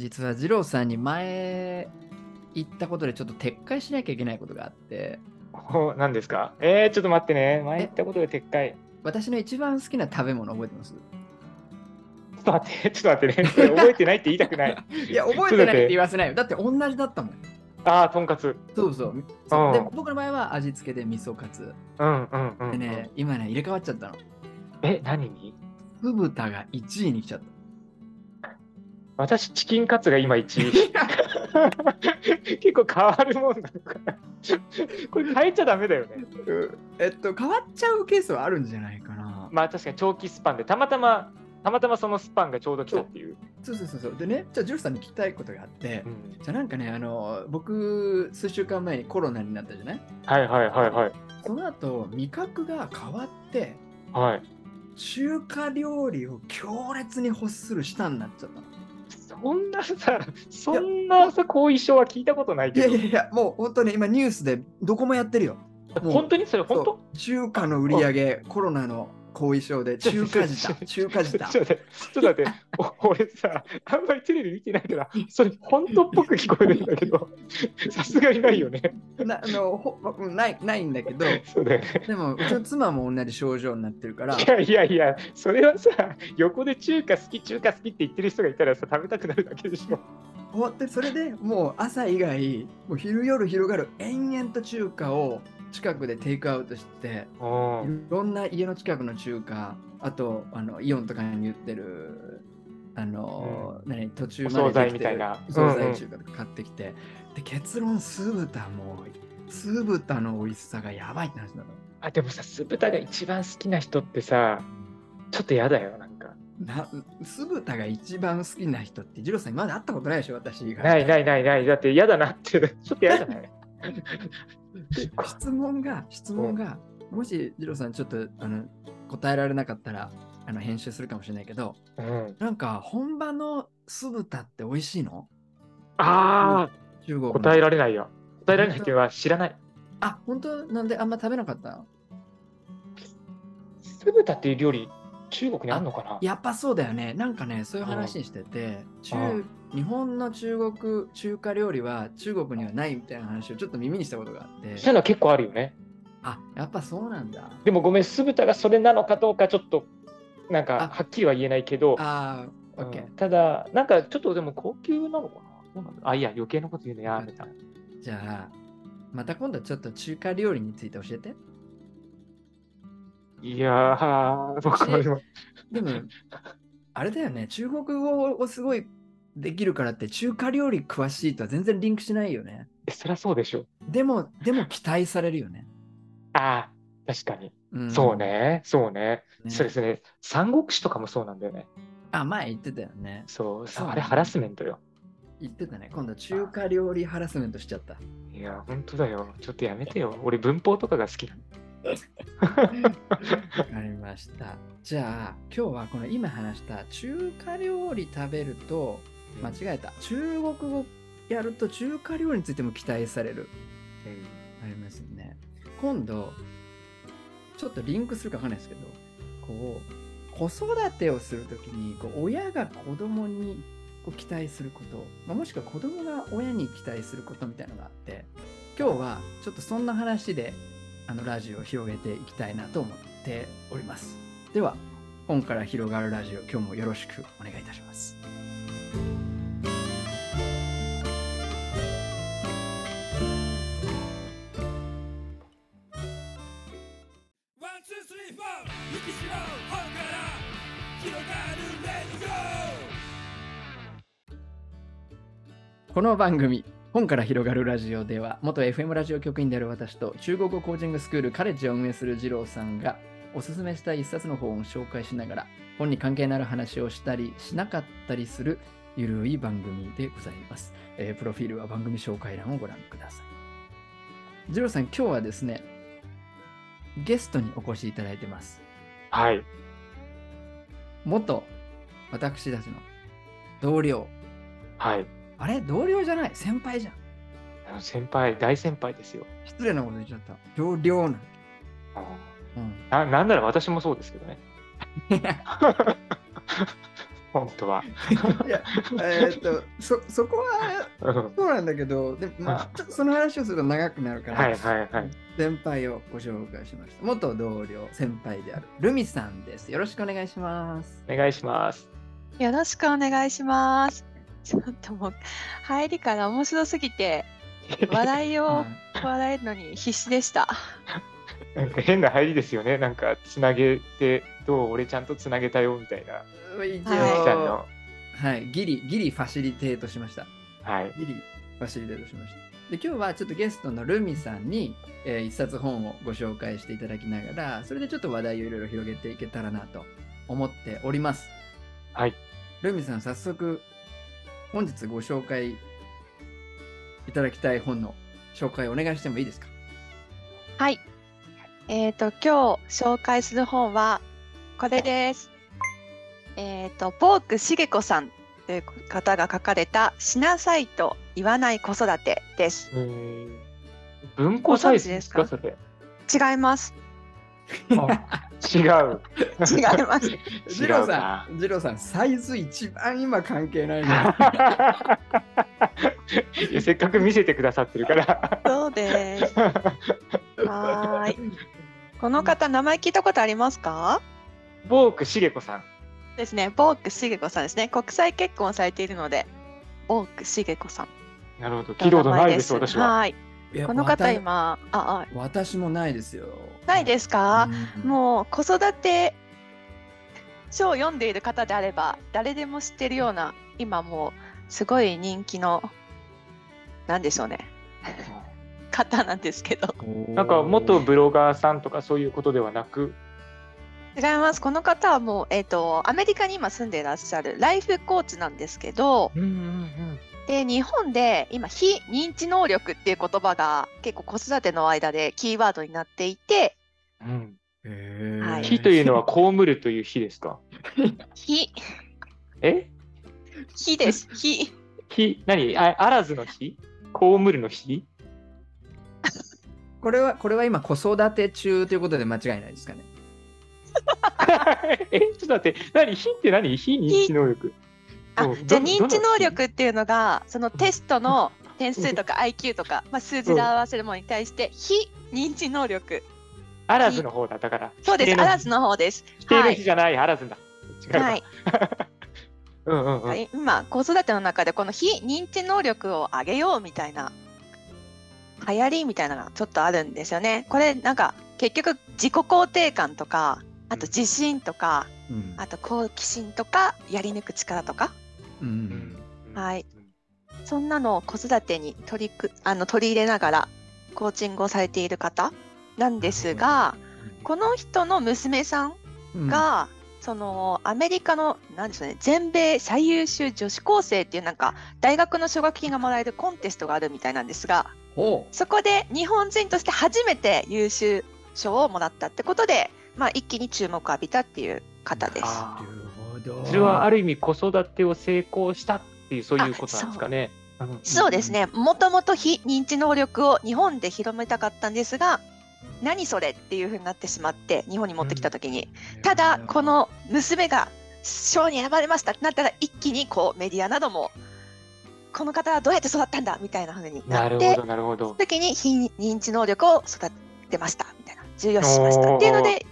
実は二郎さんに前言ったことでちょっと撤回しなきゃいけないことがあって、お何ですか？えー、ちょっと待ってね。前言ったことで撤回。私の一番好きな食べ物覚えてます？ちょっと待って、ちょっと待ってね。覚えてないって言いたくない。いや、覚えてないって言わせないよ。だって同じだったもん。ああ、とんかつ。そうそう。そううんで僕の場合は味付けで味噌カツ。うんうんうん、うん。でね、今ね、入れ替わっちゃったの。え、何に？酢豚が1位に来ちゃった。私、チキンカツが今1位。結構変わるもんなのかな。これ変えちゃダメだよね。えっと、変わっちゃうケースはあるんじゃないかな。まあ確かに長期スパンで、たまたま、たまたまそのスパンがちょうど来たっていう。そうそうそうそう。でね、じゃあ、ジュルさんに聞きたいことがあって、うんじゃあなんかね、あの、僕、数週間前にコロナになったじゃない？はいはいはいはい。その後、味覚が変わって、はい。中華料理を強烈に欲する舌になっちゃったの。そんなさ、そんなさ、後遺症は聞いたことないいけど。やいやいや、もう本当に今ニュースでどこもやってるよ。本当にそれ本当？中華の売り上げ、コロナの後遺症で中華舌、中華舌。ちょっと待って、俺さ、あんまりテレビ見てないから、それ本当っぽく聞こえるんだけど、さすがにないよね。なあのほうんないないんだけど、そうだよね。でもうちの妻も同じ症状になってるから、いやいやいや、それはさ、横で中華好き、中華好きって言ってる人がいたらさ、食べたくなるだけでしょ。終わってそれでもう朝以外、もう昼夜広がる延々と中華を近くでテイクアウトして、いろんな家の近くの中華、あとあのイオンとかに売ってる、あの、何途中までお惣菜みたいなお惣うんうん菜中華とか買ってきて、で結論酢豚も酢豚の美味しさがやばいって話なの。あ、でもさ、酢豚が一番好きな人ってさ、ちょっと嫌だよ、なんか。な酢豚が一番好きな人って、ジローさん今まで会ったことないでしょ、私。ないないないない。だって嫌だなって、ちょっと嫌じゃないで質問が、質問が、もしジローさんちょっとあの答えられなかったらあの編集するかもしれないけど、うん。なんか本場の酢豚って美味しいの？ああ、中国の答えられないよ。答えられないっていうのは知らない。あ、本当？なんであんま食べなかった？の酢豚っていう料理、中国にあんのかな？やっぱそうだよね。なんかね、そういう話にしてて、中うん日本の中国中華料理は中国にはないみたいな話をちょっと耳にしたことがあって、そういうのは結構あるよね。あ、やっぱそうなんだ。でもごめん、酢豚がそれなのかどうかちょっと、なんかあはっきりは言えないけど、あー、オッケーうん。ただ、なんかちょっとでも高級なのかな？あ、いや、余計なこと言うのやめた。じゃあ、また今度ちょっと中華料理について教えて。いやー、僕はでも、あれだよね、中国語をすごいできるからって中華料理詳しいとは全然リンクしないよね。えそりゃそうでしょ。でも、でも期待されるよね。ああ、確かに。うんそう。ね、そうね。ねそうですね。三国志とかもそうなんだよね。あ、前言ってたよね。そう、そうあれハラスメントよ。言ってたね。今度中華料理ハラスメントしちゃった。いや、本当だよ。ちょっとやめてよ。俺、文法とかが好きなの。わかりました。じゃあ、今日はこの今話した中華料理食べると、間違えた。中国語やると中華料理についても期待される。うんありますよね。今度、ちょっとリンクするかわかんないですけど、こう、子育てをするときに、こう親が子供にこう期待すること、まあ、もしくは子供が親に期待することみたいなのがあって、今日はちょっとそんな話で、あのラジオを広げていきたいなと思っております。では、本から広がるラジオ、今日もよろしくお願いいたします。この番組、本から広がるラジオでは、元 FM ラジオ局員である私と中国語コーチングスクールカレッジを運営する二郎さんが、おすすめした一冊の本を紹介しながら、本に関係のある話をしたりしなかったりするゆるい番組でございます。えープロフィールは番組紹介欄をご覧ください。二郎さん、今日はですね、ゲストにお越しいただいてます。はい。元私たちの同僚。はい。あれ？同僚じゃない？先輩じゃん。先輩、大先輩ですよ。失礼なこと言っちゃった。同僚なんて。うん。ななんなら私もそうですけどね。本当は。いや、えーっと、そ、そこは、うんそうなんだけど、でまあ、その話をすると長くなるから、はいはいはい。先輩をご紹介しました。元同僚、先輩であるルミさんです。よろしくお願いします。お願いします。よろしくお願いします。ちょっともう入りから面白すぎて笑いを 笑えるのに必死でした。なんか変な入りですよね。なんかつなげて、どう俺ちゃんとつなげたよみたいな。はいきさんの。はい、ギリ、ギリファシリテートしました。はい。ギリファシリテートしました。で、今日はちょっとゲストのルミさんに、えー一冊本をご紹介していただきながら、それでちょっと話題をいろいろ広げていけたらなと思っております。はい。ルミさん、早速、本日ご紹介いただきたい本の紹介お願いしてもいいですか？はい。えっ、と今日紹介する本はこれです。えっ、とボークしげこさんという方が書かれたしなさいと言わない子育てです。えー文庫サイズですかごそれ？違います。あ違う。違います。ジロー違うなさん、ジローさん、サイズ一番今関係ないの。いやせっかく見せてくださってるから。そうです。はーい。この方名前聞いたことありますか？ボークしげこさん。ですね。ボークしげこさんですね。国際結婚されているので、ボークしげこさん。なるほど。聞いたことないです、私は。はい。この方わ今、あ、た私もないですよ。あ、ないですか？うん。もう子育て書を読んでいる方であれば誰でも知ってるような今もうすごい人気のなんでしょうね。方なんですけど。なんか元ブロガーさんとかそういうことではなく、違います。この方はもう、えー、とアメリカに今住んでいらっしゃるライフコーチなんですけどで日本で今非認知能力っていう言葉が結構子育ての間でキーワードになっていてうん。はい。火というのは被るという火ですか？非。え？非です。非。火、何？ああらずの火被るの火 これは、これは今子育て中ということで間違いないですかね？え、ちょっと待って、何？火って何？非認知能力あうんじゃあど認知能力っていうのがそのテストの点数とか IQ とか、まあ、数字で表せるものに対して非認知能力。あらずの方だ。だから。そうです。あらずの方です。否定はい。の火じゃない、あらずだ。はい、うんうんうん。はい。今子育ての中でこの非認知能力を上げようみたいな流行りみたいなのがちょっとあるんですよね。これなんか結局自己肯定感とかあと自信とかうん。あと好奇心とかやり抜く力とかうん。はい。そんなのを子育てに取りくあの取り入れながらコーチングをされている方なんですが、この人の娘さんうん。が、そのアメリカのなんでしょうね全米最優秀女子高生っていうなんか大学の奨学金がもらえるコンテストがあるみたいなんですがほそこで日本人として初めて優秀賞をもらったってことで、まあ、一気に注目を浴びたっていう方です。ど。それはある意味子育てを成功したっていうそういうことなんですかね。んそうです。ね。もともと非認知能力を日本で広めたかったんですが、何それっていう風になってしまって、日本に持ってきたときに。ただ、この娘が賞に選ばれましたってなったら、一気にこうメディアなども、この方はどうやって育ったんだみたいな風になってなるほど、、なるほど。時に非認知能力を育てましたみたいな、重要視しましたっていうので、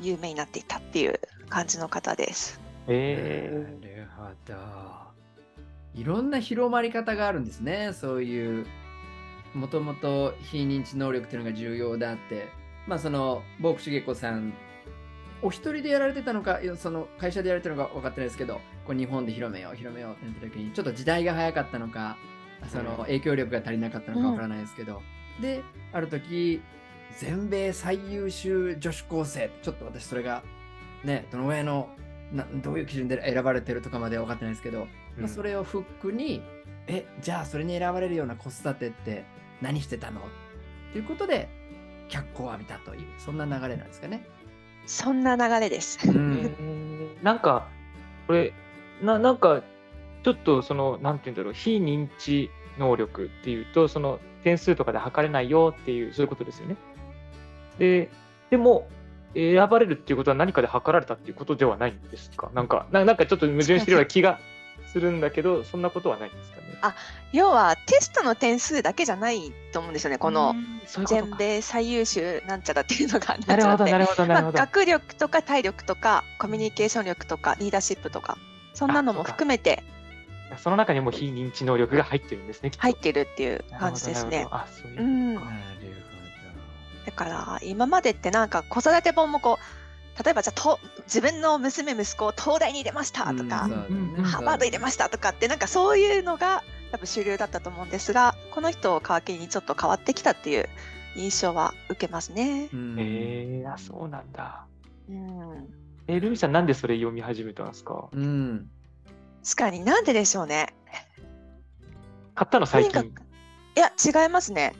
有名になっていったっていう感じの方です。えなるほど。いろんな広まり方があるんですね。そういう、もともと非認知能力っていうのが重要だって。まあ、その、ボークシゲコさん、お一人でやられてたのか、その会社でやられてるのか分かってないですけど、こう日本で広めよう、広めようってなった時に、ちょっと時代が早かったのか、その影響力が足りなかったのか分からないですけど、で、ある時、全米最優秀女子高生、ちょっと私それが、ね、どのぐらいのなどういう基準で選ばれてるとかまでは分かってないですけど、まあ、それ。れをフックに、え、じゃあそれに選ばれるような子育てって何してたの？っていうことで、脚光を浴びたという、そんな流れなんですかね。そんな流れです。えーなんか、これ、ななんか、ちょっとその、なんて言うんだろう、非認知能力っていうと、その点数とかで測れないよっていう、そういうことですよね。で、でも、選ばれるっていうことは何かで測られたっていうことではないんですか？なんか、ななんかちょっと矛盾してるような気がするんだけど、そんなことはないんですかね？要はテストの点数だけじゃないと思うんですよねこの全か。米最優秀なんちゃらっていうのが なるほど、なるほど、なまあ、るほど。学力とか体力とかコミュニケーション力とかリーダーシップとかそんなのも含めてその中にも非認知能力が入ってるんですね。きっと入ってるっていう感じですねあ、そういうう。ん、なるだから今までってなんか子育て本もこう例えばじゃあと自分の娘息子を東大に入れましたとか、うんハーバード入れましたとかってなんかそういうのが多分主流だったと思うんですがこの人を皮切りにちょっと変わってきたっていう印象は受けますね。うんえー、あ、そうなんだ。うん、えー、ルミさん、なんでそれ読み始めたんですか？うん。確かになんででしょうね。買ったの最とに近。いや違いますね。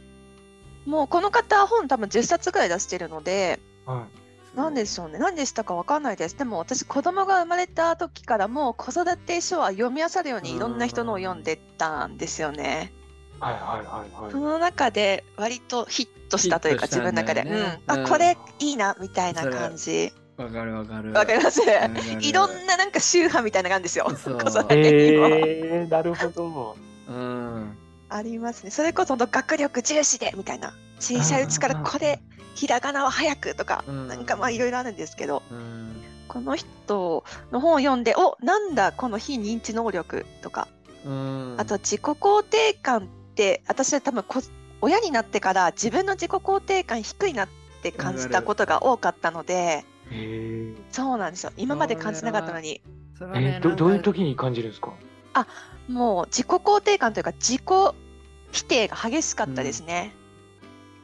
もうこの方本多分10冊ぐらい出してるのではい。何でしょうね。何でしたかわかんないです。でも私子供が生まれた時からもう子育て書は読み漁るようにいろんな人のを読んでたんですよね。はいはいはいはい。その中で割とヒットしたというかヒット自分の中で、うん、うん。あこれいいなみたいな感じ。わかるわかる。わかります？わかるいろんななんか宗派みたいなのがあるんですよ。子育てにも、えー、なるほど。うん。ありますね。それこそ学力重視でみたいな小さいうちからこれひらがなは早くとか、うん。なんかまあいろいろあるんですけどうん。この人の本を読んでおなんだこの非認知能力とか。うん。あと自己肯定感って私は多分こ親になってから自分の自己肯定感低いなって感じたことが多かったのでえー、そうなんですよ。今まで感じなかったのに。えー、どどういう時に感じるんですか？もう自己肯定感というか自己否定が激しかったですね。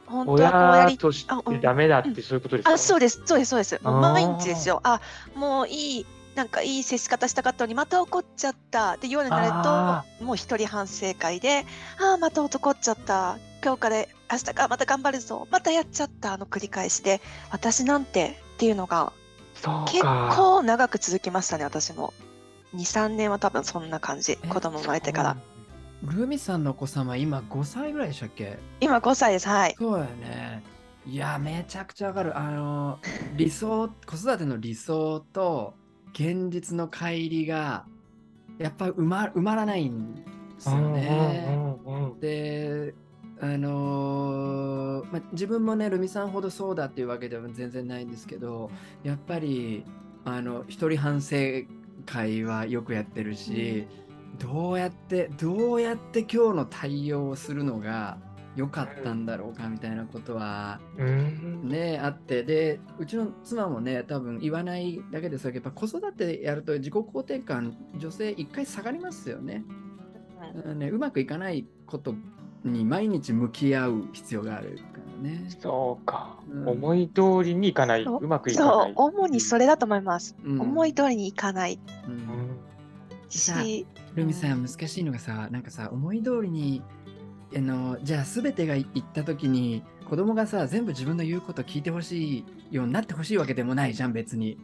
本当はこうやり親としあうんてダメだってそういうことですか、あそうですそうですそうです。毎日ですよ。あもういいなんかいい接し方したかったのにまた怒っちゃったで夜になるあともう一人反省会でああまた怒っちゃった。今日から明日からまた頑張るぞ。またやっちゃった。の繰り返しで私なんてっていうのが結か。構長く続きましたね私も23年は多分そんな感じ。え子供生まれてから。ルミさんのお子様今5歳ぐらいでしたっけ？今5歳です。はい。そうやね。いや、めちゃくちゃわかる。あの、理想、子育ての理想と現実の乖離が、やっぱ埋ま埋まらないんですよね。で、あのーまあ、自分もね、ルミさんほどそうだっていうわけでは全然ないんですけど、やっぱり、あの、一人反省会はよくやってるし、どうやって、どうやって今日の対応をするのが良かったんだろうかみたいなことはうん。ね、あって、で、うちの妻もね、多分言わないだけですけど、やっぱ子育てやると自己肯定感、女性一回下がりますよね。うんね、うまくいかないことに毎日向き合う必要があるからね。そうか、うん。思い通りにいかない、そう。うまくいかそう。ない。主にそれだと思います、うん。思い通りにいかない。うん。しルミさん、難しいのがさ、なんかさ、思い通りに、あの、じゃあ全てがいった時に、子供がさ、全部自分の言うこと聞いてほしいようになってほしいわけでもないじゃん、別に。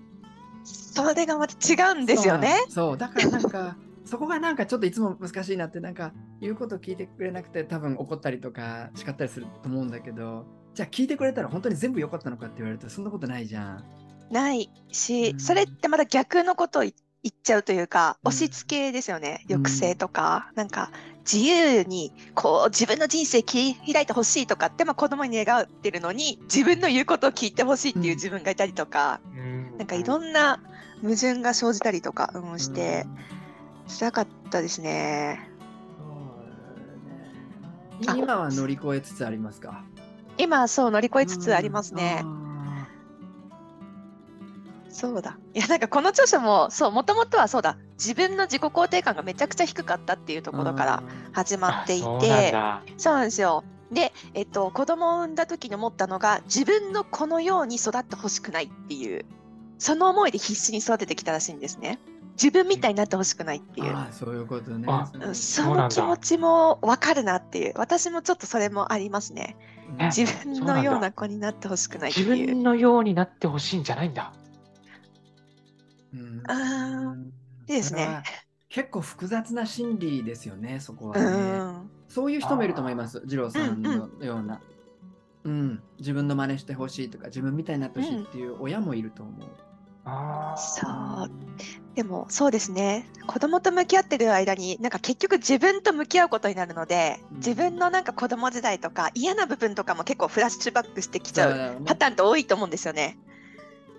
それがまた違うんですよね。そう。そう、だからなんか、そこがなんかちょっといつも難しいなって、なんか、言うこと聞いてくれなくて、多分怒ったりとか叱ったりすると思うんだけど、じゃあ聞いてくれたら本当に全部良かったのかって言われると、そんなことないじゃん。ないし、うん。それってまた逆のことを言言っちゃうというか、うん。押し付けですよね。うん。抑制とか、なんか自由にこう自分の人生切り開いてほしいとかって、まあ、子供に願ってるのに、自分の言うことを聞いてほしいっていう自分がいたりとか、うん。なんかいろんな矛盾が生じたりとか、うん、して。うん、辛かったですね。ね今は乗り越えつつありますか？今、そう乗り越えつつありますね。うんそうだ。いや、なんかこの著書も、そう、もともとはそうだ、自分の自己肯定感がめちゃくちゃ低かったっていうところから始まっていて、だそうなんですよ。で、えっと、子供を産んだ時に思ったのが、自分のこのように育ってほしくないっていう、その思いで必死に育ててきたらしいんですね。自分みたいになってほしくないっていう。ああそういうことね。あうんそその気持ちもわかるなっていう。私もちょっとそれもありますね。自分のような子になってほしくないって自いう。分のようになってほしいんじゃないんだ。うんあーいいですね結構複雑な心理ですよね、そこはうね。ん。そういう人もいると思います、二郎さんのような。うん、自分の真似してほしいとか自分みたいになってほしいっていう親もいると思う。あそう。でもそうですね。子供と向き合ってる間になんか結局自分と向き合うことになるのでうん。自分のなんか子供時代とか嫌な部分とかも結構フラッシュバックしてきちゃうパターンって多いと思うんですよね。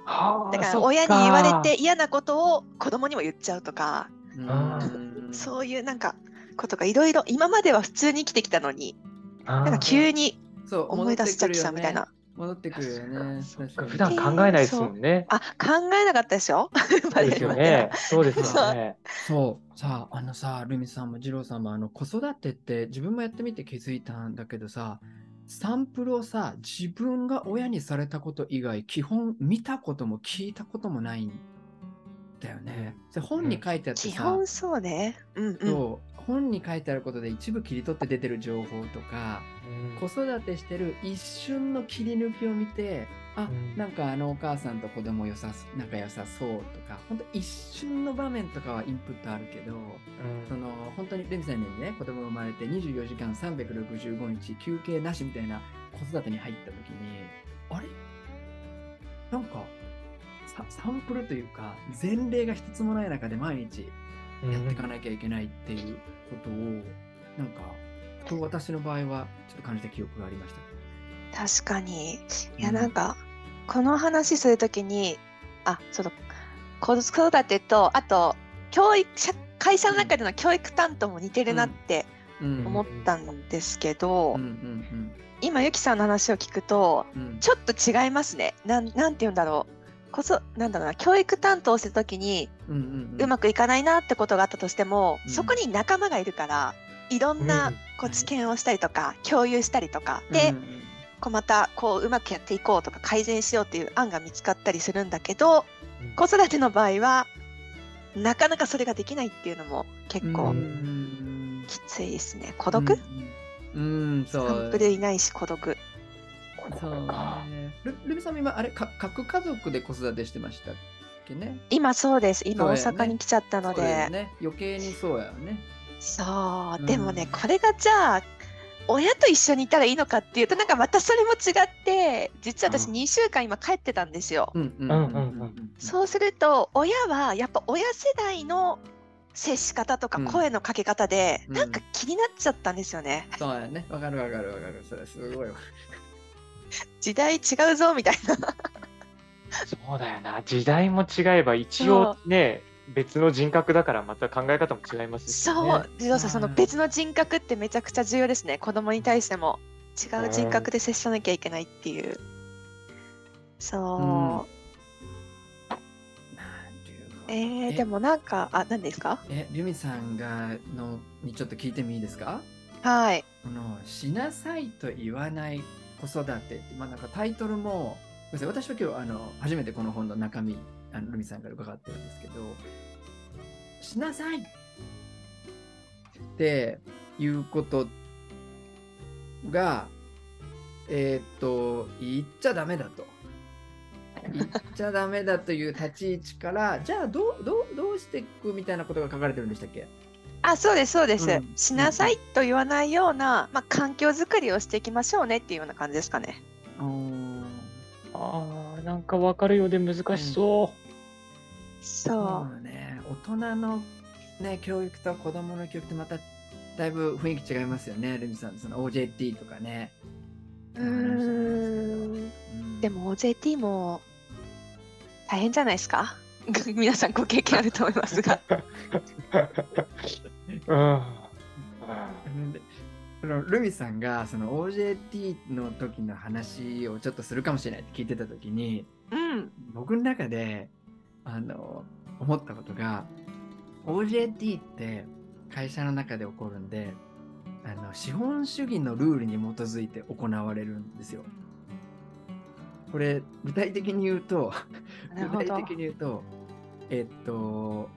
はあだから親に言われて嫌なことを子供にも言っちゃうとか。うん。そういうなんかことがいろいろ今までは普通に生きてきたのになんか急に思い出しちゃきたみたいな。戻ってくるよね。普段考えないですもんね。あ考えなかったでしょそうですよね。そうですよね。そうさあのさルミさんも二郎さんもあの子育てって自分もやってみて気づいたんだけどさサンプルをさ自分が親にされたこと以外基本見たことも聞いたこともないんだよね。それ本に書いてあってさ、基本そうね。うんうん。そう。本に書いてあることで一部切り取って出てる情報とか子育てしてる一瞬の切り抜きを見てあ、うん。なんかあのお母さんと子供よさす仲良さそうとか本当一瞬の場面とかはインプットあるけどその本当にレミさんにね子供生まれて24時間365日休憩なしみたいな子育てに入った時にあれ？なんかササンプルというか前例が一つもない中で毎日やっていかなきゃいけないっていうことを、なんかこう私の場合はちょっと感じた記憶がありました。確かに。いやうん。なんかこの話するときにあその子育てとあと教育社会社の中での教育担当も似てるなってうん。思ったんですけど、うんうん今ゆきさんの話を聞くとうんうん。ちょっと違いますね。なんなんて言うんだろうこそなんだろうな教育担当するときにうんうんうまくいかないなってことがあったとしても、うん。そこに仲間がいるからいろんなうんこう知見をしたりとか共有したりとかで、うんうん。こうまたこううまくやっていこうとか改善しようっていう案が見つかったりするんだけどうん。子育ての場合はなかなかそれができないっていうのも結う構んきついですね。孤独、うん、うんそう。サンプルいないし孤独そうね。ルルミさんも今あれか核家族で子育てしてましたっけね？今そうです。今大阪に来ちゃったので。ね。余計にそうやよね。そう。うんでもねこれがじゃあ親と一緒にいたらいいのかっていうとなんかまたそれも違って実は私うん。2週間今帰ってたんですよ。うんうんうんうん。うん。そうすると親はやっぱ親世代の接し方とかうん。声のかけ方でうん。なんか気になっちゃったんですよね。そうやね。わかるわかるわかる。それすごいわ 時代違うぞみたいな。そうだよな。時代も違えば一応ね、別の人格だからまた考え方も違いますしね。そう、ジローさん、そのうん別の人格ってめちゃくちゃ重要ですね。子供に対しても違う人格で接さなきゃいけないっていう。そう。うのえー、えでもなんか、あ、何ですか？えルミさんがのにちょっと聞いてもいいですか？はい。このしなさいと言わない子育てって、まあ、なんかタイトルも私は今日あの初めてこの本の中身あのルミさんから伺ってるんですけどしなさいっていうことがえーっと言っちゃダメだと。言っちゃダメだという立ち位置からじゃあどうどうどうしていくみたいなことが書かれてるんでしたっけ？あ、そうです、そうです。うん。しなさいと言わないような、まあ、環境づくりをしていきましょうねっていうような感じですかね。ああ、なんか分かるようで難しそそう。うね。大人のね教育と子供の教育ってまただいぶ雰囲気違いますよね。ルミさんその OJT とかね。うーん。うん。でも OJT も大変じゃないですか？皆さんご経験あると思いますが。う。ん。そのルミさん。がその OJT の時の話をちょっとするかもしれないって聞いてた時にうん。僕の中であの思ったことが OJT って会社の中で起こるん。であの資本主義のルールに基づいて行われるん。ですよ。これ具体的に言うと具体的に言うとえっと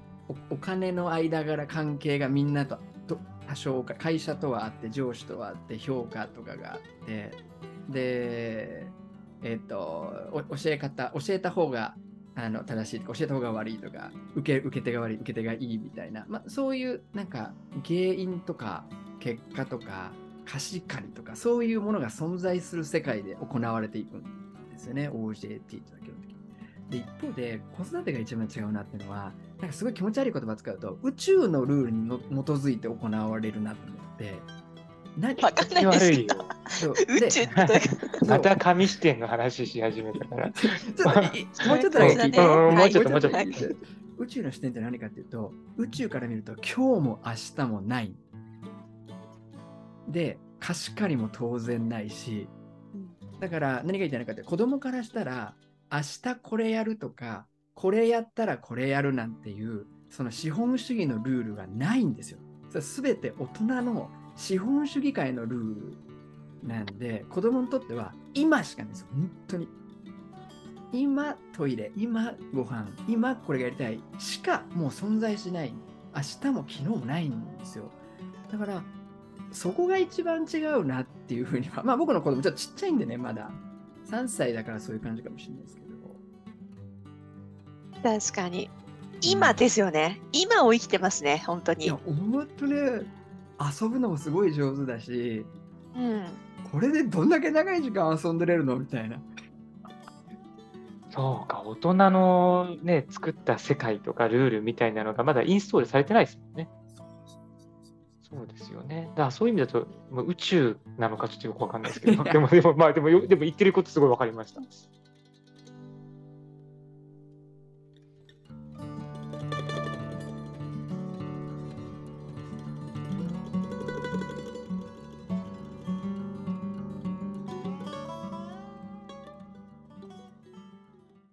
お金の間柄関係がみんなとと多少か会社とはあって上司とはあって評価とかがあってでえっと教え方教えた方があの正しいとか教えた方が悪いとか受け受け手が悪い受け手がいいみたいな、まあ、そういうなんか原因とか結果とか貸し借りとかそういうものが存在する世界で行われていくんですよね OJT っていうのは基本的に。で一方で子育てが一番違うなっていうのはなんかすごい気持ち悪い言葉使うと宇宙のルールにの基づいて行われるなと思って。何？わかんないです。けど。宇で宙 また紙視点の話し始めたから。ちょっといもうちょっとだけ。聞いて、もうちょっとはいもうちょっと宇宙の視点って何かってい。うと、宇宙から見ると今日も明日もない。で、貸し借りも当然ないし、だから何が言いたいのかって、子供からしたら、明日これやるとか、これやったらこれやるなんていう、その資本主義のルールがないんですよ。すべて大人の資本主義界のルールなんで、子供にとっては今しかないですよ、本当に。今トイレ、今ご飯、今これがやりたいしかもう存在しない。明日も昨日もないんですよ。だから、そこが一番違うなっていうふうには、まあ僕の子供ちょっとちっちゃいんでね、まだ。3歳だからそういう感じかもしれないですけど。確かに。今ですよね。今を生きてますね、本当にいや、。本当ね、遊ぶのもすごい上手だし、うん。これでどんだけ長い時間遊んでれるのみたいな。そうか、大人のね、作った世界とかルールみたいなのがまだインストールされてないですもんね。そうですよね。だからそういう意味だと、もう宇宙なのかちょっとよくわかんないですけど、でも、でも、まあ、でもよ、でも言ってることすごいわかりました。